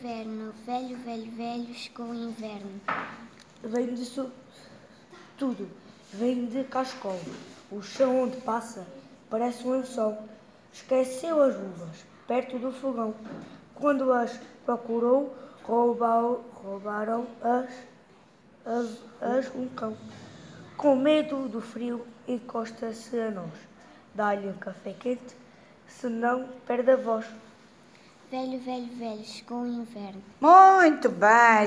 inverno, velho, velho, velho, chegou o inverno. Vem disso tudo, vem de cascol. O chão onde passa parece um lençol. Esqueceu as luvas perto do fogão. Quando as procurou, roubou, roubaram as, as, as um cão. Com medo do frio, encosta-se a nós. Dá-lhe um café quente, senão perde a voz. Velho, velho, velho, chegou o inverno. Muito bem.